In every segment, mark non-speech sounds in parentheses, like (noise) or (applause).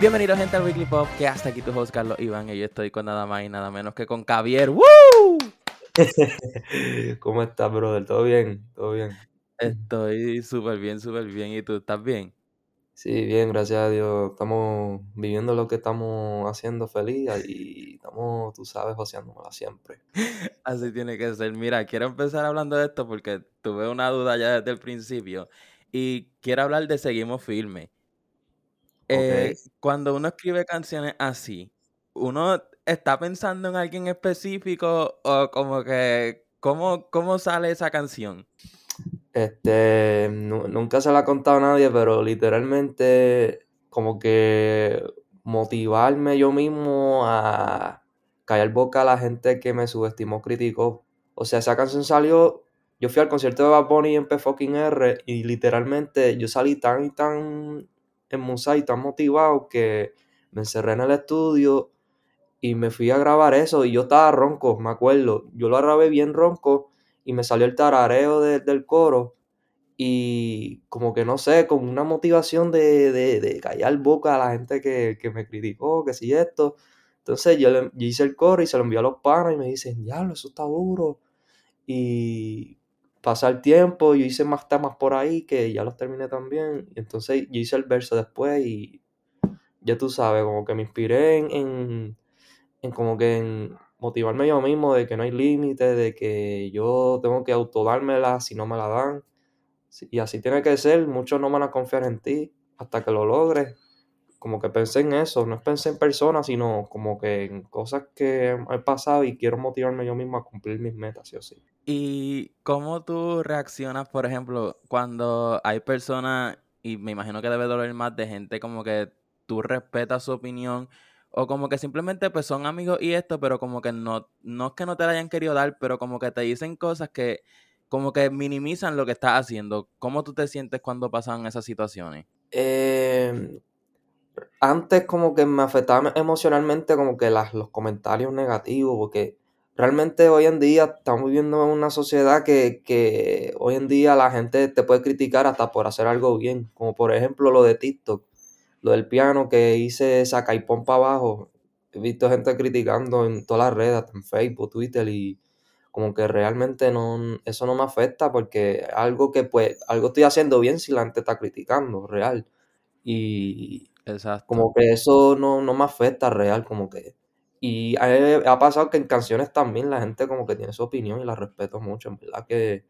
Bienvenidos gente al Weekly Pop, que hasta aquí tu host Carlos Iván y yo estoy con nada más y nada menos que con Javier. ¡Woo! (laughs) ¿Cómo estás, brother? ¿Todo bien? ¿Todo bien? Estoy súper bien, súper bien. ¿Y tú estás bien? Sí, bien, gracias a Dios. Estamos viviendo lo que estamos haciendo feliz y estamos, tú sabes, joseándola siempre. (laughs) Así tiene que ser. Mira, quiero empezar hablando de esto porque tuve una duda ya desde el principio y quiero hablar de Seguimos Firme. Eh, cuando uno escribe canciones así, uno está pensando en alguien específico o como que, ¿cómo, cómo sale esa canción? Este, nunca se la ha contado a nadie, pero literalmente como que motivarme yo mismo a callar boca a la gente que me subestimó, criticó. O sea, esa canción salió, yo fui al concierto de Bad Bunny en P fucking R y literalmente yo salí tan y tan en Musai tan motivado que me encerré en el estudio y me fui a grabar eso y yo estaba ronco, me acuerdo. Yo lo grabé bien ronco y me salió el tarareo del coro y como que no sé, con una motivación de, de, callar boca a la gente que, me criticó, que si esto. Entonces yo, le, hice el coro y se lo envié a los panos y me dicen, diablo, eso está duro. Y pasa el tiempo, yo hice más temas por ahí que ya los terminé también. Entonces yo hice el verso después y ya tú sabes, como que me inspiré en, en, como que en motivarme yo mismo de que no hay límite, de que yo tengo que autodármela si no me la dan. Y así tiene que ser, muchos no van a confiar en ti hasta que lo logres. Como que pensé en eso, no pensé en personas, sino como que en cosas que he pasado y quiero motivarme yo mismo a cumplir mis metas, sí o sí. ¿Y cómo tú reaccionas, por ejemplo, cuando hay personas, y me imagino que debe doler más de gente como que tú respetas su opinión, o como que simplemente pues son amigos y esto, pero como que no, no es que no te la hayan querido dar, pero como que te dicen cosas que como que minimizan lo que estás haciendo. ¿Cómo tú te sientes cuando pasan esas situaciones? Eh, antes como que me afectaba emocionalmente como que las, los comentarios negativos, porque realmente hoy en día estamos viviendo en una sociedad que, hoy en día la gente te puede criticar hasta por hacer algo bien, como por ejemplo lo de TikTok, lo del piano que hice saca y para abajo. He visto gente criticando en todas las redes, en Facebook, Twitter y como que realmente no, eso no me afecta porque algo que pues, algo estoy haciendo bien si la gente está criticando, real. Y Exacto. como que eso no, no me afecta real, como que y ha, pasado que en canciones también la gente como que tiene su opinión y la respeto mucho. En verdad que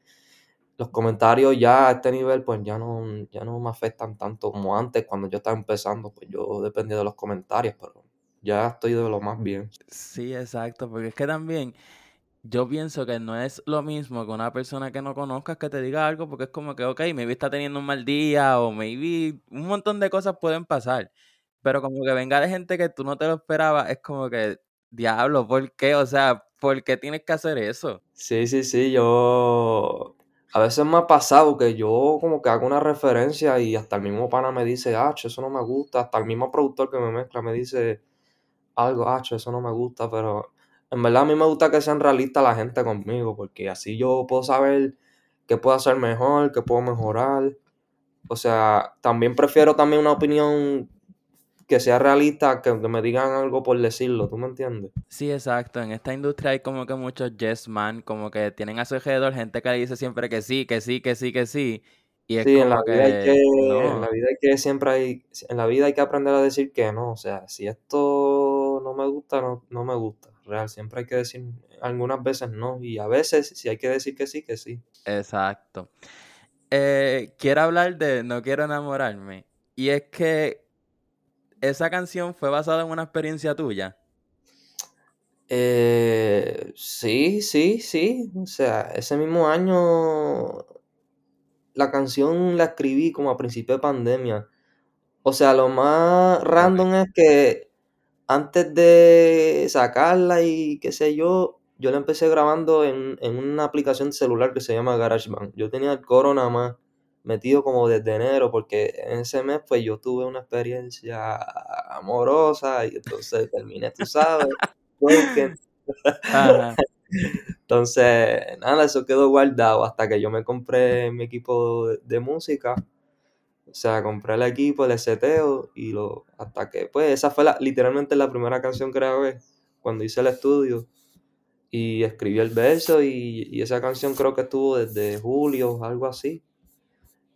los comentarios ya a este nivel pues ya no, ya no me afectan tanto como antes cuando yo estaba empezando. Pues yo dependía de los comentarios, pero ya estoy de lo más bien. Sí, exacto, porque es que también yo pienso que no es lo mismo que una persona que no conozcas que te diga algo, porque es como que, ok, maybe está teniendo un mal día o maybe un montón de cosas pueden pasar. Pero como que venga de gente que tú no te lo esperabas, es como que, diablo, ¿por qué? O sea, ¿por qué tienes que hacer eso? Sí, sí, sí, yo... A veces me ha pasado que yo como que hago una referencia y hasta el mismo pana me dice, ah, eso no me gusta, hasta el mismo productor que me mezcla me dice algo, ah, eso no me gusta, pero en verdad a mí me gusta que sean realistas la gente conmigo, porque así yo puedo saber qué puedo hacer mejor, qué puedo mejorar. O sea, también prefiero también una opinión que sea realista, que, me digan algo por decirlo, ¿tú me entiendes? Sí, exacto. En esta industria hay como que muchos yes man, como que tienen a su alrededor gente que le dice siempre que sí, que sí, que sí, que sí. Y es sí, en la, vida hay que, en la vida hay que siempre hay, en la vida hay que aprender a decir que no, o sea, si esto no me gusta, no, no me gusta, real, siempre hay que decir algunas veces no, y a veces si hay que decir que sí, que sí. Exacto. Eh, quiero hablar de No quiero enamorarme, y es que esa canción fue basada en una experiencia tuya. Eh, sí, sí, sí. O sea, ese mismo año la canción la escribí como a principio de pandemia. O sea, lo más random es que antes de sacarla y qué sé yo, yo la empecé grabando en, en una aplicación celular que se llama GarageBand. Yo tenía el coro nada más metido como desde enero, porque en ese mes pues yo tuve una experiencia amorosa y entonces (laughs) terminé, tú sabes, entonces, nada, eso quedó guardado hasta que yo me compré mi equipo de, música. O sea, compré el equipo, el seteo y lo. Hasta que, pues, esa fue la, literalmente la primera canción que grabé cuando hice el estudio. Y escribí el verso y, y esa canción creo que estuvo desde julio, algo así.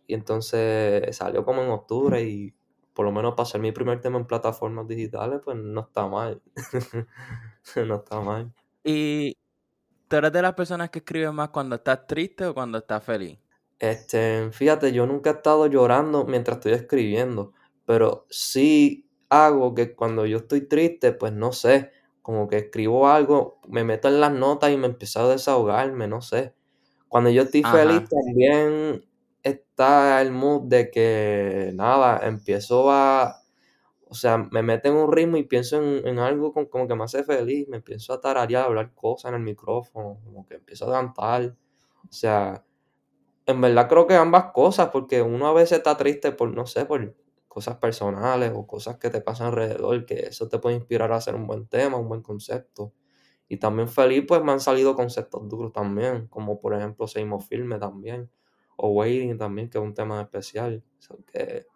Y entonces salió como en octubre y por lo menos para ser mi primer tema en plataformas digitales, pues no está mal. (laughs) no está mal. ¿Y tú eres de las personas que escriben más cuando estás triste o cuando estás feliz? Este, fíjate, yo nunca he estado llorando mientras estoy escribiendo, pero sí hago que cuando yo estoy triste, pues no sé, como que escribo algo, me meto en las notas y me empiezo a desahogarme, no sé. Cuando yo estoy feliz también está el mood de que nada, empiezo a, o sea, me meto en un ritmo y pienso en, algo como, que me hace feliz, me empiezo a tararear, a hablar cosas en el micrófono, como que empiezo a cantar, o sea, en verdad creo que ambas cosas, porque uno a veces está triste por, no sé, por cosas personales o cosas que te pasan alrededor, que eso te puede inspirar a hacer un buen tema, un buen concepto. Y también feliz, pues me han salido conceptos duros también, como por ejemplo Seguimos Filme también, o Waiting también, que es un tema especial. que,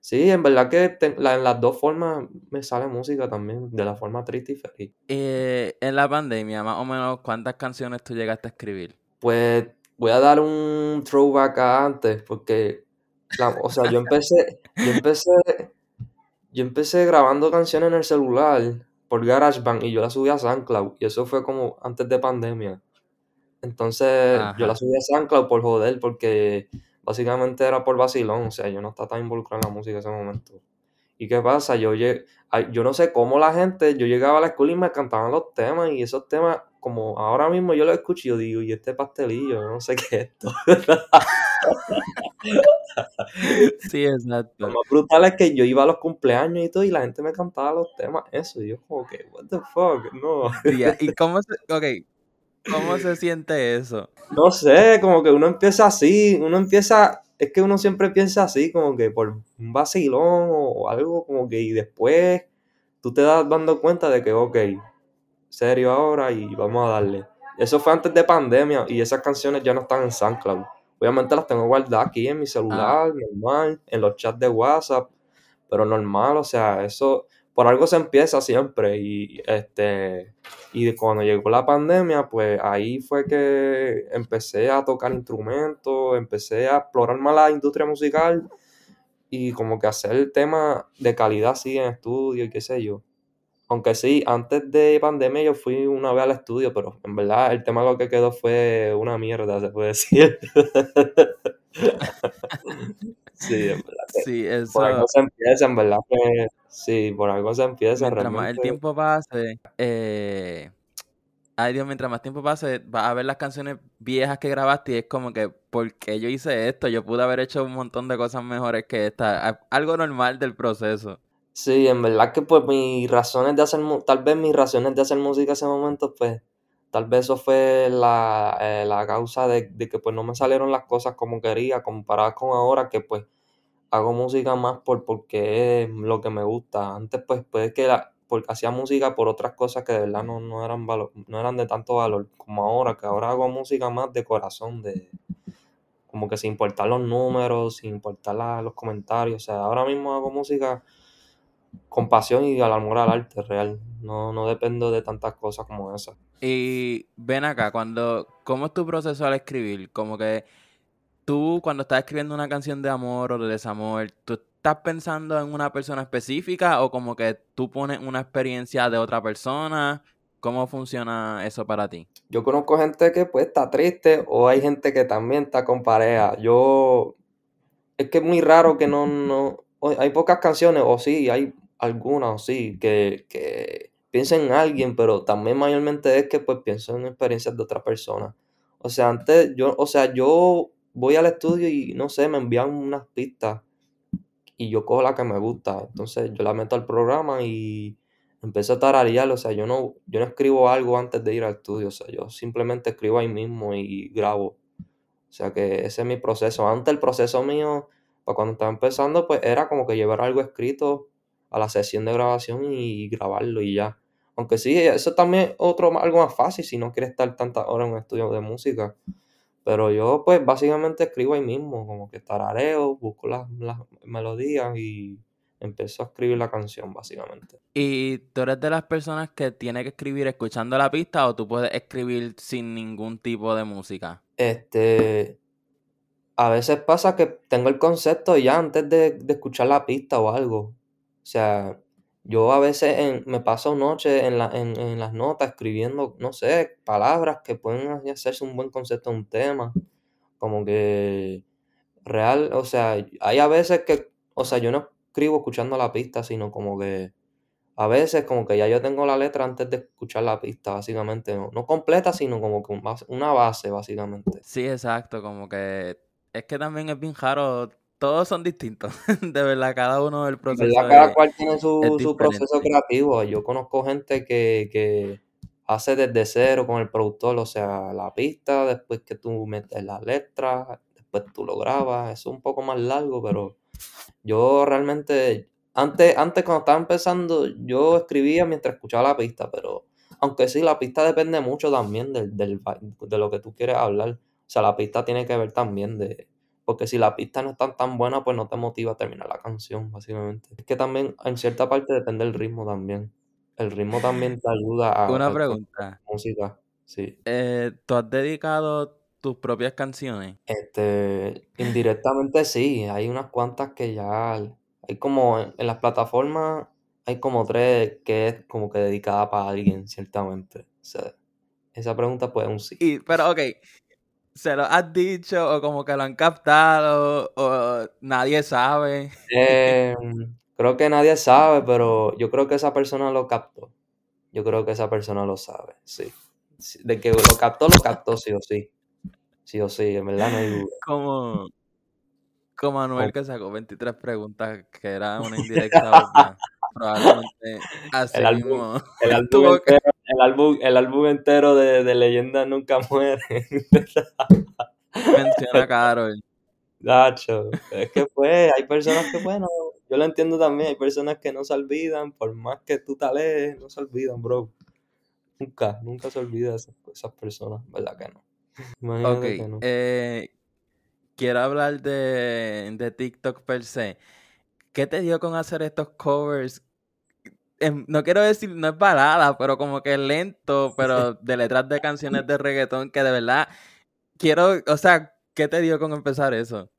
sí, en verdad que en las dos formas me sale música también, de la forma triste y feliz. Eh, en la pandemia, más o menos, ¿cuántas canciones tú llegaste a escribir? Pues voy a dar un throwback a antes, porque, o sea, yo (laughs) empecé, yo empecé, yo empecé grabando canciones en el celular por GarageBand y yo las subí a SoundCloud, y eso fue como antes de pandemia. Entonces, yo la subí a SoundCloud por joder, porque básicamente era por vacilón, o sea, yo no estaba tan involucrado en la música en ese momento. ¿Y qué pasa? Yo, yo no sé cómo la gente, yo llegaba a la escuela y me cantaban los temas, y esos temas como ahora mismo yo lo escucho y yo digo, y este pastelillo, no sé qué es esto. (laughs) sí, exacto. Lo más brutal es que yo iba a los cumpleaños y todo y la gente me cantaba los temas, eso, y yo como que, what the fuck, no. ¿Y cómo se, okay, cómo se siente eso? No sé, como que uno empieza así, uno empieza, es que uno siempre piensa así, como que por un vacilón o algo, como que, y después tú te das dando cuenta de que, ok, serio ahora y vamos a darle. Eso fue antes de pandemia y esas canciones ya no están en SoundCloud. Obviamente las tengo guardadas aquí en mi celular, ah. normal, en los chats de WhatsApp, pero normal, o sea, eso por algo se empieza siempre y este y cuando llegó la pandemia, pues ahí fue que empecé a tocar instrumentos, empecé a explorar más la industria musical y como que hacer temas de calidad así en estudio y qué sé yo. Aunque sí, antes de pandemia yo fui una vez al estudio, pero en verdad el tema lo que quedó fue una mierda, se puede (laughs) decir. sí, en verdad. sí, eso... Por algo se empieza, en verdad que... Sí, por algo se empieza. Mientras realmente... más el tiempo pase, eh... Ay Dios, mientras más tiempo pase, vas a ver las canciones viejas que grabaste y es como que, ¿por qué yo hice esto? Yo pude haber hecho un montón de cosas mejores que esta. Algo normal del proceso. Sí, en verdad que pues mis razones de hacer, tal vez mis razones de hacer música en ese momento, pues tal vez eso fue la, eh, la causa de, que pues no me salieron las cosas como quería, comparadas con ahora que pues hago música más por porque es lo que me gusta. Antes pues puede que la, porque hacía música por otras cosas que de verdad no, no eran no eran de tanto valor como ahora, que ahora hago música más de corazón, de como que sin importar los números, sin importar los comentarios. O sea, ahora mismo hago música con pasión y al amor al arte real. No, no dependo de tantas cosas como esas. Y ven acá, cuando, ¿cómo es tu proceso al escribir? Como que tú cuando estás escribiendo una canción de amor o de desamor, ¿tú estás pensando en una persona específica o como que tú pones una experiencia de otra persona? ¿Cómo funciona eso para ti? Yo conozco gente que pues está triste o hay gente que también está con pareja. Yo... Es que es muy raro que no, no... Hay pocas canciones, o sí, hay algunas, sí, que, que pienso en alguien, pero también mayormente es que pues pienso en experiencias de otra persona. O sea, antes yo, o sea, yo voy al estudio y no sé, me envían unas pistas y yo cojo la que me gusta. Entonces yo la meto al programa y empiezo a tararear. O sea, yo no, yo no escribo algo antes de ir al estudio. O sea, yo simplemente escribo ahí mismo y grabo. O sea que ese es mi proceso. Antes el proceso mío, para cuando estaba empezando, pues era como que llevar algo escrito a la sesión de grabación y grabarlo y ya. Aunque sí, eso también es otro, algo más fácil si no quieres estar tantas horas en un estudio de música. Pero yo, pues, básicamente escribo ahí mismo, como que tarareo, busco las, las melodías y empiezo a escribir la canción, básicamente. ¿Y tú eres de las personas que tiene que escribir escuchando la pista o tú puedes escribir sin ningún tipo de música? Este, a veces pasa que tengo el concepto ya antes de, escuchar la pista o algo. O sea, yo a veces me paso noches en, en, las notas escribiendo, no sé, palabras que pueden hacerse un buen concepto de un tema. Como que real, o sea, hay a veces que, o sea, yo no escribo escuchando la pista, sino como que a veces como que ya yo tengo la letra antes de escuchar la pista, básicamente. No, no completa, sino como que una base, básicamente. Sí, exacto, como que es que también es bien raro. Todos son distintos, (laughs) de verdad, cada uno del proceso. cada cual tiene su, proceso creativo. Yo conozco gente que, que hace desde cero con el productor, o sea, la pista, después que tú metes la letra, después tú lo grabas. Es un poco más largo, pero yo realmente, antes, antes cuando estaba empezando, yo escribía mientras escuchaba la pista, pero aunque sí, la pista depende mucho también del, del, de lo que tú quieres hablar. O sea, la pista tiene que ver también de... Porque si la pista no está tan buena, pues no te motiva a terminar la canción, básicamente. Es que también, en cierta parte, depende del ritmo también. El ritmo también te ayuda a... Una pregunta. Música, sí. Eh, ¿Tú has dedicado tus propias canciones? Este, indirectamente sí. Hay unas cuantas que ya... Hay como en, las plataformas, hay como tres que es como que dedicada para alguien, ciertamente. O sea, esa pregunta puede un sí. Y, pero, ok, se lo has dicho o como que lo han captado o nadie sabe? Em, creo que nadie sabe, pero yo creo que esa persona lo captó. Yo creo que esa persona lo sabe, sí. De que lo captó, lo captó sí o sí. Sí o sí, en verdad no hay duda. Como, como Manuel que sacó 23 preguntas que era una indirecta (laughs) Probablemente así el (laughs) álbum, el, álbum entero, el, álbum, el álbum entero de, de Leyenda Nunca (laughs) Muere. Menciona a Carol. Nacho, es que pues, hay personas que, bueno, yo lo entiendo también, hay personas que no se olvidan, por más que tú te alejes, no se olvidan, bro. Nunca, nunca se olvida esas, esas personas, ¿verdad que no? Imagínate que no. Eh, quiero hablar de, de TikTok per se. ¿Qué te dio con hacer estos covers no quiero decir, no es balada, pero como que lento, pero de letras de canciones de reggaetón que de verdad quiero, o sea, ¿qué te dio con empezar eso?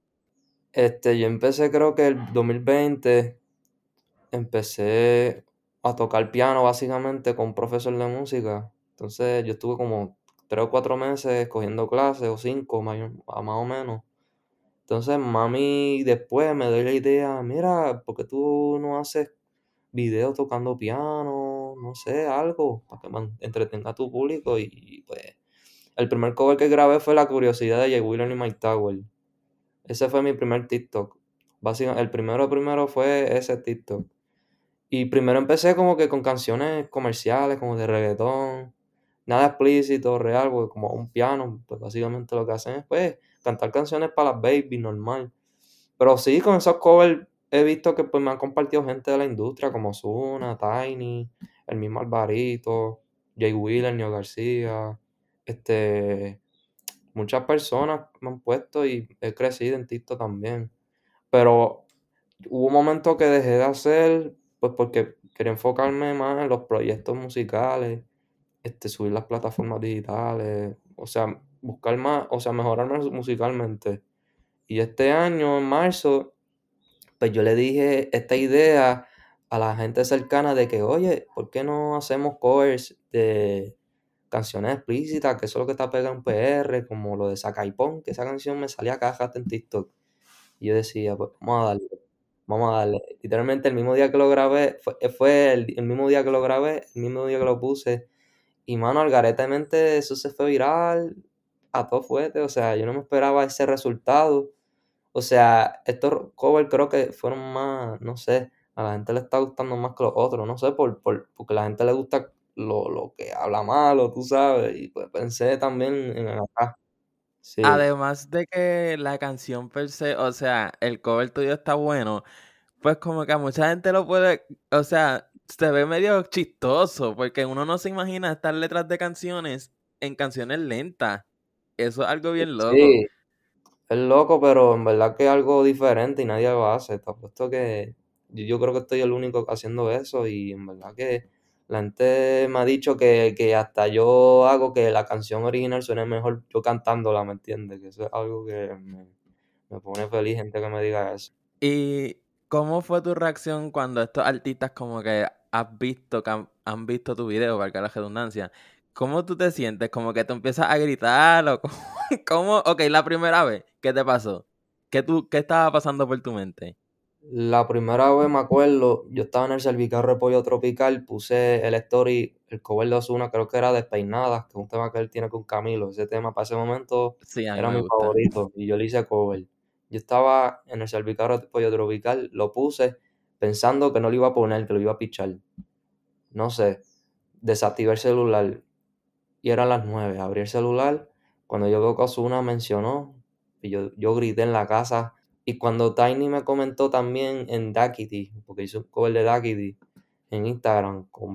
Este, yo empecé creo que el 2020, empecé a tocar piano básicamente con un profesor de música. Entonces yo estuve como tres o cuatro meses cogiendo clases, o cinco más, o menos. Entonces mami después me dio la idea, mira, ¿por qué tú no haces videos tocando piano, no sé, algo, para que entretenga a tu público. Y pues, el primer cover que grabé fue La curiosidad de Jay Wheeler y Mike Tower. Ese fue mi primer TikTok. Básicamente, el primero primero fue ese TikTok. Y primero empecé como que con canciones comerciales, como de reggaetón. Nada explícito, real, como un piano. Pues básicamente lo que hacen es pues, cantar canciones para las babies, normal. Pero sí, con esos covers he visto que pues me han compartido gente de la industria como Zuna, Tiny, el mismo Alvarito, Jay Wheeler, Neo García, este, muchas personas me han puesto y he crecido en TikTok también. Pero hubo un momento que dejé de hacer, pues porque quería enfocarme más en los proyectos musicales, este, subir las plataformas digitales, o sea, buscar más, o sea, mejorarme musicalmente. Y este año, en marzo, pues yo le dije esta idea a la gente cercana de que, oye, ¿por qué no hacemos covers de canciones explícitas? Que eso es lo que está pegando en PR, como lo de Sacaipón, que esa canción me salía caja en TikTok. Y yo decía, pues vamos a darle, vamos a darle. Literalmente el mismo día que lo grabé, fue, el, mismo día que lo grabé, el mismo día que lo puse. Y mano, algaretamente eso se fue viral a todo fuerte. O sea, yo no me esperaba ese resultado. O sea, estos covers creo que fueron más, no sé, a la gente le está gustando más que los otros, no sé, por, por, porque a la gente le gusta lo, que habla malo, tú sabes, y pues pensé también en acá. Además de que la canción per se, o sea, el cover tuyo está bueno, pues como que a mucha gente lo puede, o sea, se ve medio chistoso, porque uno no se imagina estas letras de canciones en canciones lentas. Eso es algo bien loco. Sí, es loco, pero en verdad que es algo diferente y nadie lo hace. Te apuesto que yo, creo que estoy el único haciendo eso y en verdad que la gente me ha dicho que, que hasta yo hago que la canción original suene mejor yo cantándola, ¿me entiendes? Que eso es algo que me, me pone feliz gente que me diga eso. ¿Y cómo fue tu reacción cuando estos artistas como que has visto, que han, han visto tu video, valga la redundancia? ¿Cómo tú te sientes? ¿Como que tú empiezas a gritar o cómo? (laughs) cómo? Ok, la primera vez, ¿qué te pasó? ¿Qué, tú, ¿Qué estaba pasando por tu mente? La primera vez me acuerdo, yo estaba en el Servicarro de Pollo Tropical, puse el story, el cover de Ozuna, creo que era Despeinadas, que es un tema que él tiene con Camilo. Ese tema para ese momento Sí, era mi gusta. favorito y yo le hice cover. Yo estaba en el Servicarro de Pollo Tropical, lo puse pensando que no lo iba a poner, que lo iba a pichar. No sé, desactivé el celular y eran las 9. Abrí el celular, cuando yo veo que mencionó, y yo, yo grité en la casa. Y cuando Tiny me comentó también en Dakity, porque hizo un cover de Dakity en Instagram con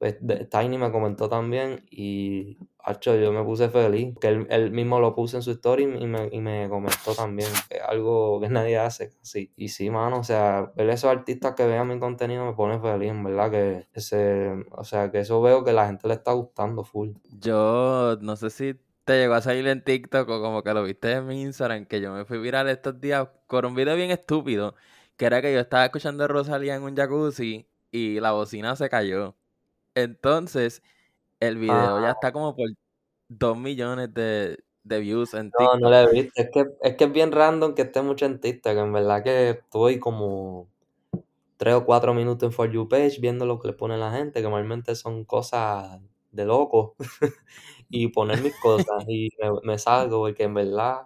pues Tiny me comentó también y hacho, yo me puse feliz, que él, él mismo lo puso en su story y me, y me comentó también, que algo que nadie hace así. Y sí, mano, o sea, ver esos artistas que vean mi contenido me pone feliz, en verdad, que ese, o sea, que eso veo que la gente le está gustando full. Yo no sé si te llegó a salir en TikTok o como que lo viste en mi Instagram, que yo me fui viral estos días con un video bien estúpido, que era que yo estaba escuchando a Rosalía en un jacuzzi y la bocina se cayó. Entonces, el video ya Ah, está como por 2 millones de, de views en no, no TikTok. lo he visto, es que, es que es bien random que esté mucho en TikTok, en verdad que estoy como tres o cuatro minutos en For You Page viendo lo que le pone la gente, que normalmente son cosas de loco, (laughs) y poner mis cosas, y me, me salgo, porque en verdad,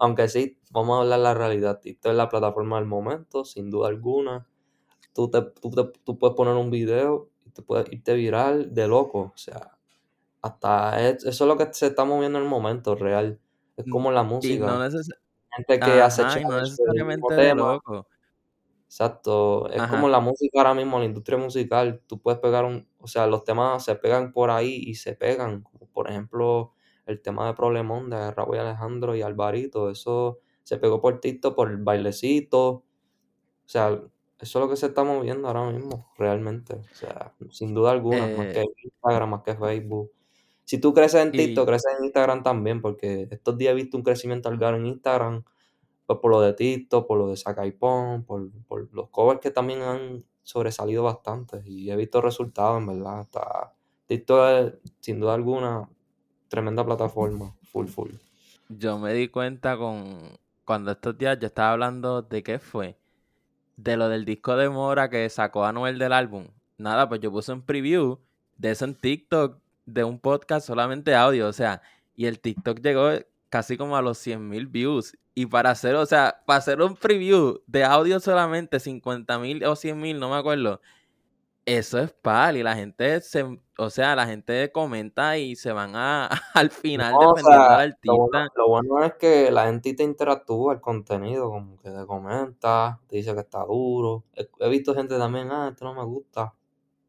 aunque sí, vamos a hablar la realidad, TikTok es la plataforma del momento, sin duda alguna, tú, te, tú, te- tú puedes poner un video te puedes irte viral de loco, o sea, hasta es- eso es lo que se está moviendo en el momento real, es N- como la Y no música, neces gente que hace y no necesariamente de tema, loco. Exacto, es como la música ahora mismo, la industria musical, tú puedes pegar un, o sea, los temas se pegan por ahí y se pegan, como por ejemplo el tema de Problemón de Raúl y Alejandro y Alvarito, eso se pegó por TikTok, por el bailecito, o sea, eso es lo que se está moviendo ahora mismo, realmente, o sea, sin duda alguna, más Eh, que Instagram, más que Facebook. Si tú creces en TikTok, y creces en Instagram también, porque estos días he visto un crecimiento al en Instagram, pues por lo de TikTok, por lo de Sacaipón, por, por los covers que también han sobresalido bastante y he visto resultados, en verdad. Hasta TikTok es, sin duda alguna, tremenda plataforma, full, full. yo me di cuenta con cuando estos días yo estaba hablando de qué fue, de lo del disco de Mora que sacó Anuel del álbum. Nada, pues yo puse un preview de eso en TikTok de un podcast solamente audio, o sea, y el TikTok llegó casi como a los 100 mil views. Y para hacer, o sea, para hacer un preview de audio solamente 50 mil o 100 mil, no me acuerdo. Eso es pal y la gente se, o sea, la gente comenta y se van a (laughs) al final No, o defendiendo sea, al lo bueno, artista. lo bueno es que la gente te interactúa el contenido, como que te comenta, te dice que está duro. He, he visto gente también, ah, esto no me gusta.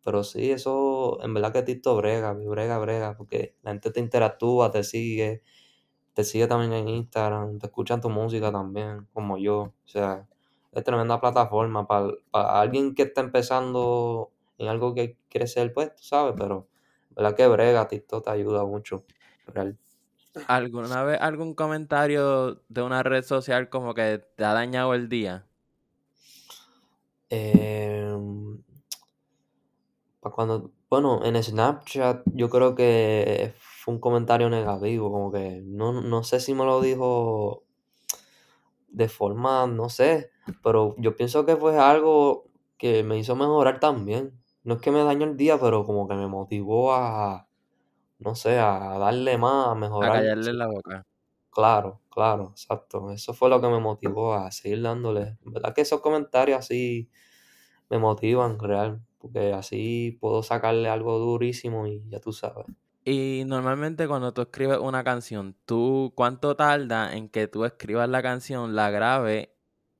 Pero sí, eso en verdad que TikTok brega, brega, brega, porque la gente te interactúa, te sigue, te sigue también en Instagram, te escuchan tu música también, como yo. O sea, es tremenda plataforma para, para alguien que está empezando en algo que quiere ser, pues, tú sabes, pero verdad que brega, TikTok te ayuda mucho. Real. ¿Alguna vez algún comentario de una red social como que te ha dañado el día? Pa' cuando, bueno, en Snapchat yo creo que fue un comentario negativo, como que no, no sé si me lo dijo de forma, no sé, pero yo pienso que fue algo que me hizo mejorar también. No es que me dañó el día, pero como que me motivó a, no sé, a darle más, a A mejorar. callarle Sí, la boca. claro, claro, exacto. Eso fue lo que me motivó a seguir dándole. En verdad que esos comentarios así me motivan, real, porque así puedo sacarle algo durísimo y ya tú sabes. Y normalmente cuando tú escribes una canción, ¿tú cuánto tarda en que tú escribas la canción, la grabes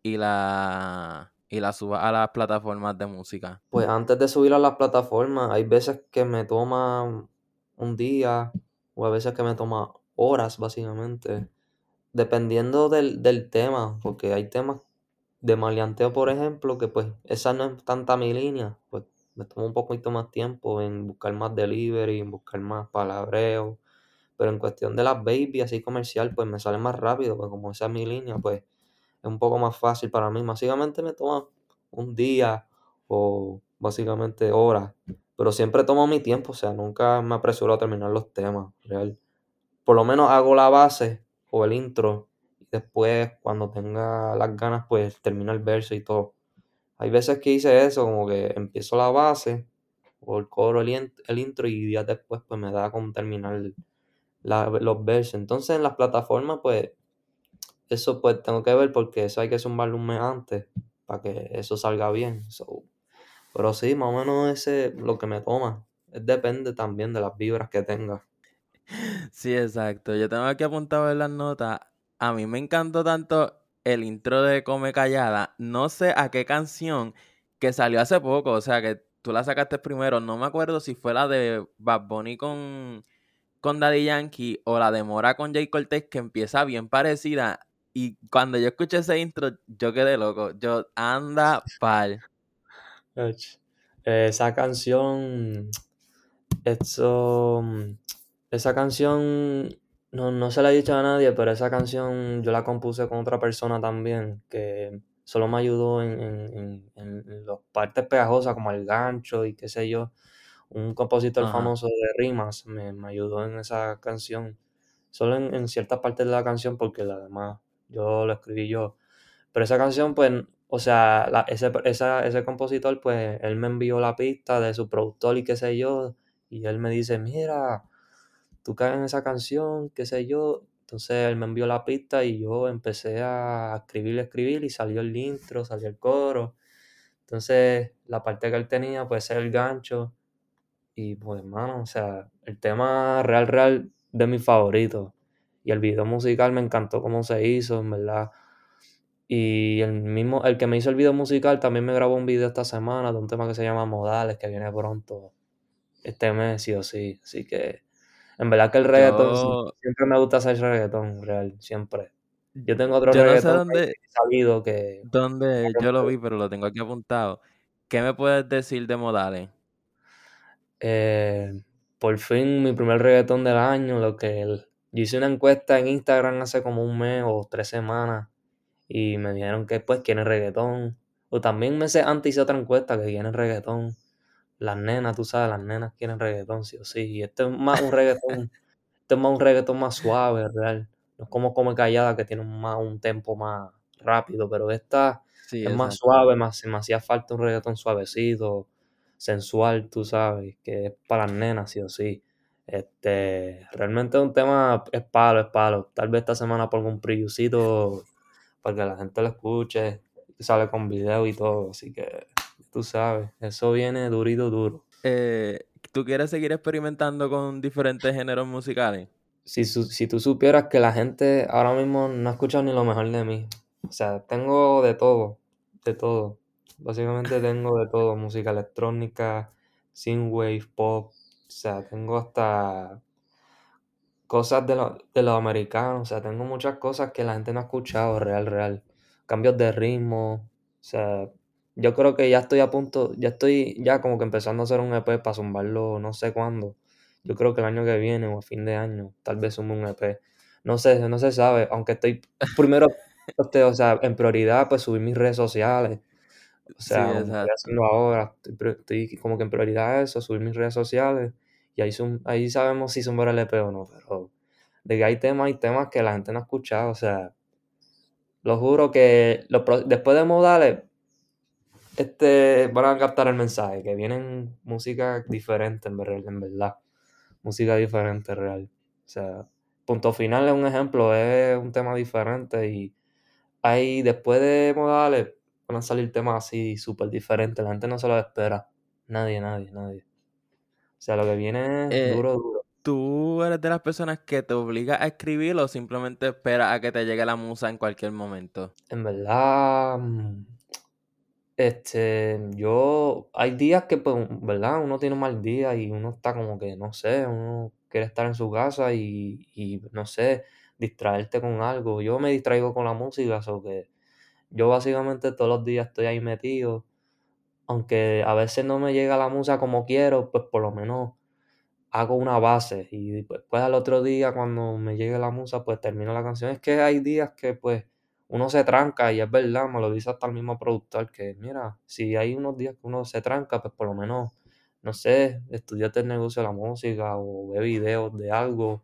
y la, y la subas a las plataformas de música? Pues antes de subir a las plataformas, hay veces que me toma un día o a veces que me toma horas, básicamente. Dependiendo del, del tema, porque hay temas de maleanteo, por ejemplo, que pues esa no es tanta mi línea, pues me tomo un poquito más tiempo en buscar más delivery, en buscar más palabreo, pero en cuestión de las baby así comercial, pues me sale más rápido, pues como esa es mi línea, pues es un poco más fácil para mí. Básicamente me toma un día o básicamente horas, pero siempre tomo mi tiempo, o sea, nunca me apresuro a terminar los temas, real. Por lo menos hago la base o el intro y después cuando tenga las ganas, pues termino el verso y todo. Hay veces que hice eso, como que empiezo la base o el coro, el, intro y días después pues me da con terminar los versos. Entonces en las plataformas pues eso pues tengo que ver porque eso hay que zumbarlo un mes antes para que eso salga bien. pero sí, más o menos ese lo que me toma. Depende también de las vibras que tenga. Sí, exacto. Yo tengo aquí apuntado en las notas. A mí me encantó tanto el intro de Come Callada. No sé a qué canción que salió hace poco. O sea, que tú la sacaste primero. No me acuerdo si fue la de Bad Bunny con, con Daddy Yankee o la de Mora con Jay Cortez, que empieza bien parecida. Y cuando yo escuché ese intro, yo quedé loco. Yo, anda pal. Esa canción, eso, esa canción, no, no se la he dicho a nadie, pero esa canción yo la compuse con otra persona también, que solo me ayudó en, en, en, las partes pegajosas como el gancho y qué sé yo. Un compositor famoso de rimas me, me, ayudó en esa canción. Solo en, ciertas partes de la canción porque la demás yo lo escribí yo. Pero esa canción, pues, o sea, ese, ese compositor, pues, él me envió la pista de su productor y qué sé yo, y él me dice, mira, tú caes en esa canción, qué sé yo. Entonces él me envió la pista y yo empecé a escribir, escribir y salió el intro, salió el coro. Entonces la parte que él tenía puede ser el gancho. Y pues hermano, o sea, el tema real, real de mis favoritos. Y el video musical me encantó cómo se hizo, en verdad. Y el mismo, el que me hizo el video musical también me grabó un video esta semana de un tema que se llama Modales, que viene pronto este mes, sí o sí. Así que, en verdad que el reggaetón, siempre me gusta hacer reggaetón, real, siempre. Yo tengo otro yo reggaetón no sé dónde, que... Donde yo lo vi, pero lo tengo aquí apuntado. ¿Qué me puedes decir de Modales? Eh, por fin mi primer reggaetón del año, lo que el, yo hice una encuesta en Instagram hace como un mes o tres semanas y me dijeron que pues quieren reggaetón. O también meses antes hice otra encuesta que quieren reggaetón. Las nenas, tú sabes, las nenas quieren reggaetón, sí o sí. Y este es más un reggaetón, (laughs) este es más un reggaetón más suave, real. No es como Come Callada que tiene más un tempo más rápido, pero esta es más suave, más, me hacía falta un reggaetón suavecito, sensual, tú sabes, que es para las nenas, sí o sí. Este, realmente es un tema, es palo, es palo. Tal vez esta semana pongo un previewcito para que la gente lo escuche. Sale con video y todo, así que tú sabes, eso viene durito duro. Eh, ¿Tú quieres seguir experimentando con diferentes géneros musicales? Si, si tú supieras que la gente ahora mismo no escucha ni lo mejor de mí. O sea, tengo de todo, de todo. Básicamente tengo de todo, música electrónica, synthwave, pop, o sea, tengo hasta cosas de, lo, de los americanos. O sea, tengo muchas cosas que la gente no ha escuchado, real, real. Cambios de ritmo. O sea, yo creo que ya estoy a punto, ya estoy ya como que empezando a hacer un EP para zumbarlo no sé cuándo. Yo creo que el año que viene o a fin de año, tal vez sume un EP. No sé, no se sabe, aunque estoy primero, (laughs) este, o sea, en prioridad, pues subir mis redes sociales. O sea, estoy haciendo ahora, estoy, como que en prioridad eso, subir mis redes sociales. Y ahí, ahí sabemos si son el EP o no, pero de que hay temas, hay temas que la gente no ha escuchado. O sea, lo juro que después de modales, este, van a captar el mensaje, que vienen música diferente en, en verdad. Música diferente, real. O sea, punto final es un ejemplo, es un tema diferente y ahí después de modales van a salir temas así súper diferentes. La gente no se lo espera. Nadie, nadie, nadie. O sea, lo que viene es eh, duro, duro. ¿Tú eres de las personas que te obliga a escribir o simplemente esperas a que te llegue la musa en cualquier momento? En verdad, mm, este, yo, hay días que, pues, ¿verdad? Uno tiene un mal día y uno está como que, no sé, uno quiere estar en su casa y, y no sé, distraerte con algo. Yo me distraigo con la música, o que yo básicamente todos los días estoy ahí metido. Aunque a veces no me llega la música como quiero, pues por lo menos hago una base y después al otro día cuando me llegue la musa pues termino la canción. Es que hay días que pues uno se tranca y es verdad, me lo dice hasta el mismo productor que mira, si hay unos días que uno se tranca pues por lo menos, no sé, estudiate el negocio de la música o ve videos de algo,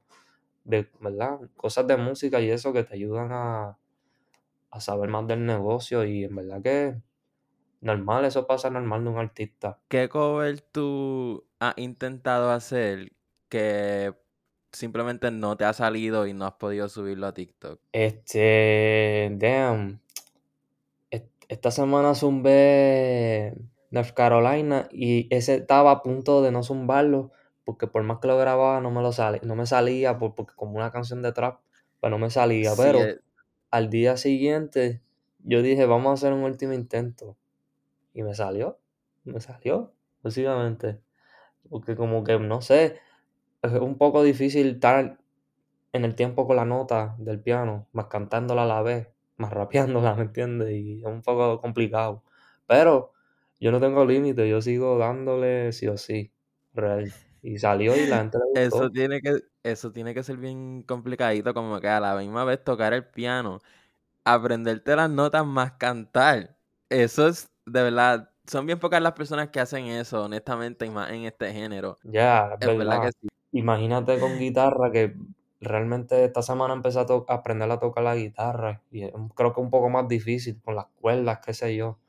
de, ¿verdad? Cosas de música y eso que te ayudan a, a saber más del negocio y en verdad que normal, eso pasa normal de un artista. ¿Qué cover tú has intentado hacer que simplemente no te ha salido y no has podido subirlo a TikTok? Este, damn. Esta semana zumbé North Carolina y ese estaba a punto de no zumbarlo porque por más que lo grababa no me lo sale, no me salía porque como una canción de trap, pues no me salía, pero eh. Al día siguiente yo dije, vamos a hacer un último intento y me salió, me salió, básicamente. Porque como que, no sé, es un poco difícil estar en el tiempo con la nota del piano, más cantándola a la vez, más (laughs) rapeándola, ¿me entiendes? Y es un poco complicado. Pero yo no tengo límite, yo sigo dándole sí o sí, real. Y salió y la gente le gustó. Eso tiene que, eso tiene que ser bien complicadito, como que a la misma vez tocar el piano, aprenderte las notas más cantar. Eso es de verdad, son bien pocas las personas que hacen eso, honestamente, y más en este género. Ya, es verdad. que sí. Imagínate con guitarra que realmente esta semana empecé a, aprender a tocar la guitarra y creo que un poco más difícil con las cuerdas, qué sé yo.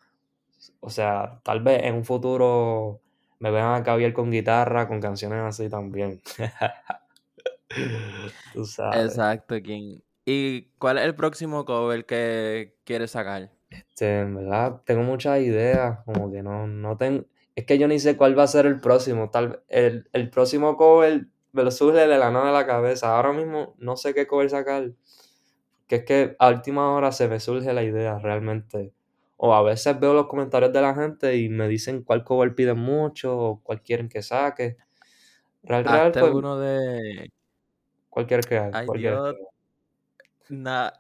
O sea, tal vez en un futuro me vean a cabiar con guitarra, con canciones así también. (laughs) Tú sabes. Exacto, King. ¿Y cuál es el próximo cover que quieres sacar? Este, en verdad, tengo muchas ideas, como que no, no tengo, es que yo ni sé cuál va a ser el próximo, tal el, el próximo cover me lo surge de la nada de la cabeza, ahora mismo no sé qué cover sacar, que es que a última hora se me surge la idea realmente, o a veces veo los comentarios de la gente y me dicen cuál cover piden mucho, o cuál quieren que saque, real, real, pues, uno de... Cualquier que haga,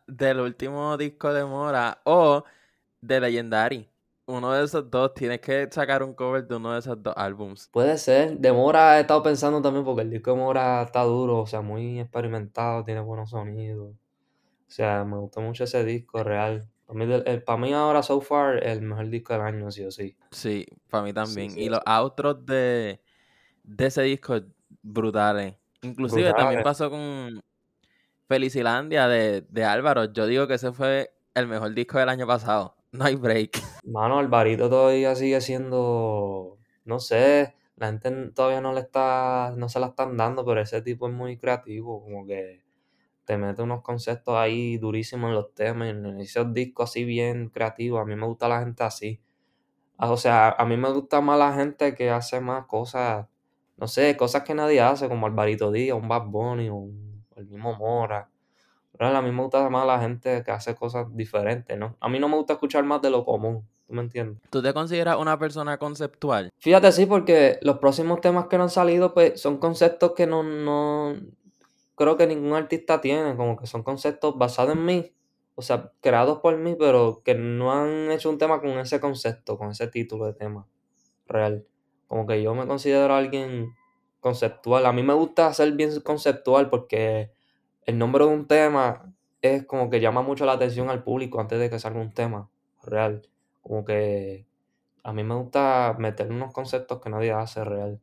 del último disco de Mora o de Legendary. Uno de esos dos, tienes que sacar un cover de uno de esos dos álbums. Puede ser. De Mora he estado pensando también porque el disco de Mora está duro, o sea, muy experimentado, tiene buenos sonidos. O sea, me gustó mucho ese disco real. Para mí, para mí ahora, so far, el mejor disco del año, sí o sí. Sí, para mí también. y los outros de, de ese disco, brutales. Inclusive también pasó con Felicilandia de, de Álvaro. Yo digo que ese fue el mejor disco del año pasado. No hay break. (laughs) Mano, Alvarito todavía sigue siendo, no sé, la gente todavía no le está, no se la están dando, pero ese tipo es muy creativo, como que te mete unos conceptos ahí durísimos en los temas, en esos discos así bien creativos. A mí me gusta la gente así. Ah, o sea, a mí me gusta más la gente que hace más cosas, no sé, cosas que nadie hace, como Alvarito Díaz, un Bad Bunny, o el mismo Mora. A mí me gusta más la gente que hace cosas diferentes, ¿no? A mí no me gusta escuchar más de lo común, ¿tú me entiendes? ¿Tú te consideras una persona conceptual? Fíjate, sí, porque los próximos temas que no han salido, pues son conceptos que no, no creo que ningún artista tiene, como que son conceptos basados en mí, o sea, creados por mí, pero que no han hecho un tema con ese concepto, con ese título de tema real. Como que yo me considero alguien conceptual. A mí me gusta ser bien conceptual porque el nombre de un tema es como que llama mucho la atención al público antes de que salga un tema real. Como que a mí me gusta meter unos conceptos que nadie hace real.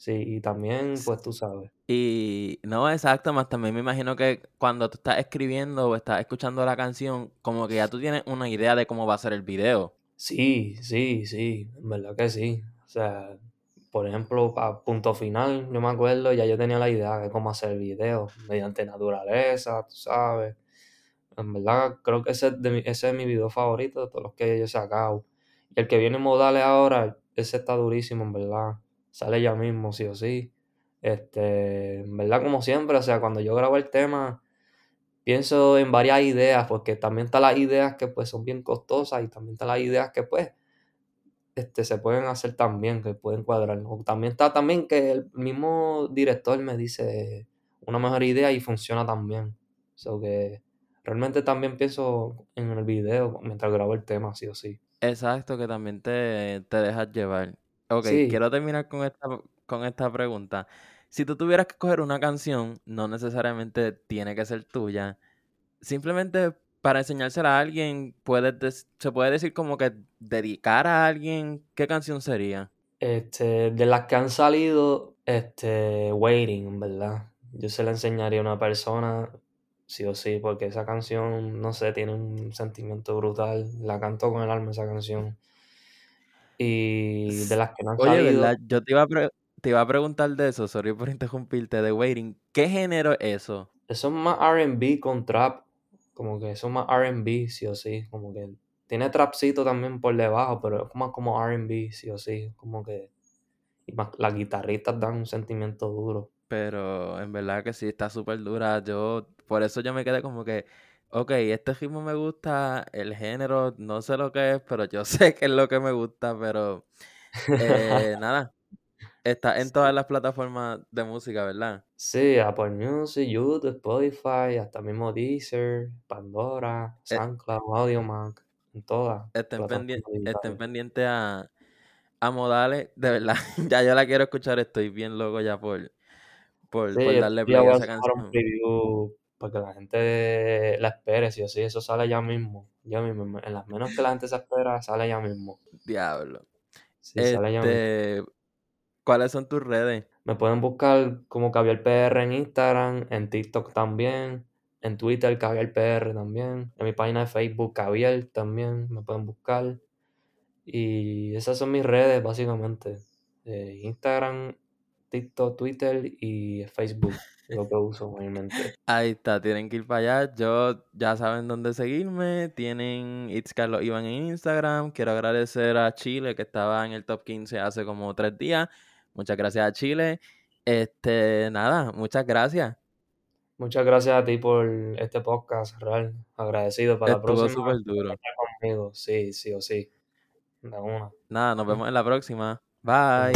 Sí, y también, pues tú sabes. Y no, exacto, más también me imagino que cuando tú estás escribiendo o estás escuchando la canción, como que ya tú tienes una idea de cómo va a ser el video. Sí, sí, sí, en verdad que sí. O sea, por ejemplo, a punto final, yo me acuerdo, ya yo tenía la idea de cómo hacer el video, mediante naturaleza, tú sabes. En verdad, creo que ese es, de ese es mi video favorito de todos los que yo he sacado. Y el que viene en modales ahora, ese está durísimo, en verdad. Sale ya mismo, sí o sí. Este, en verdad, como siempre, o sea, cuando yo grabo el tema, pienso en varias ideas, porque también están las ideas que pues son bien costosas y también están las ideas que pues este, se pueden hacer también, que pueden cuadrar. O también está también que el mismo director me dice una mejor idea y funciona también. So que realmente también pienso en el video mientras grabo el tema, sí o sí. Exacto, que también te, te dejas llevar. Ok, quiero terminar con esta, con esta pregunta. Si tú tuvieras que coger una canción, no necesariamente tiene que ser tuya, simplemente para enseñársela a alguien, puedes se puede decir como que dedicar a alguien, ¿qué canción sería? Este, de las que han salido, este, Waiting, ¿verdad? Yo se la enseñaría a una persona, sí o sí, porque esa canción, no sé, tiene un sentimiento brutal. La canto con el alma esa canción. Y de las que no han Oye, ¿verdad? Yo te iba, a te iba a preguntar de eso, sorry por interrumpirte, de Waiting. ¿Qué género es eso? Eso es más RB con trap. Como que eso es más RB, sí o sí. Como que tiene trapcito también por debajo, pero es más como RB, sí o sí. Como que. Y más, las guitarristas dan un sentimiento duro. Pero en verdad que sí, está súper dura. Yo, por eso yo me quedé como que, ok, este ritmo me gusta, el género, no sé lo que es, pero yo (laughs) sé que es lo que me gusta, pero eh, (laughs) nada. Está en todas las plataformas de música, ¿verdad? Sí, Apple Music, YouTube, Spotify, hasta mismo Deezer, Pandora, eh SoundCloud, AudioMac, en todas. Estén, estén pendientes a, a Modales, de verdad, (laughs) ya yo la quiero escuchar, estoy bien loco ya por, por, darle play a esa canción. Un preview para que la gente la espere, si o sí, eso sale ya mismo. Ya mismo, en las menos que la gente se espera, sale ya mismo. Diablo. Sí, sale ya mismo. Este, ¿Cuáles son tus redes? Me pueden buscar como Caviar PR en Instagram, en TikTok también, en Twitter Caviar PR también, en mi página de Facebook Caviar también me pueden buscar. Y esas son mis redes básicamente. Eh, Instagram, TikTok, Twitter y Facebook, lo que uso mayormente. (laughs) Ahí está, tienen que ir para allá. Yo ya saben dónde seguirme. Tienen It's Carlos Iván en Instagram. Quiero agradecer a Chile que estaba en el top 15 hace como tres días. Muchas gracias a Chile. Este, nada, muchas gracias. Muchas gracias a ti por este podcast, real. Agradecido para la próxima. súper duro. Conmigo. Sí, sí o sí. Nada, nos vemos en la próxima. Bye.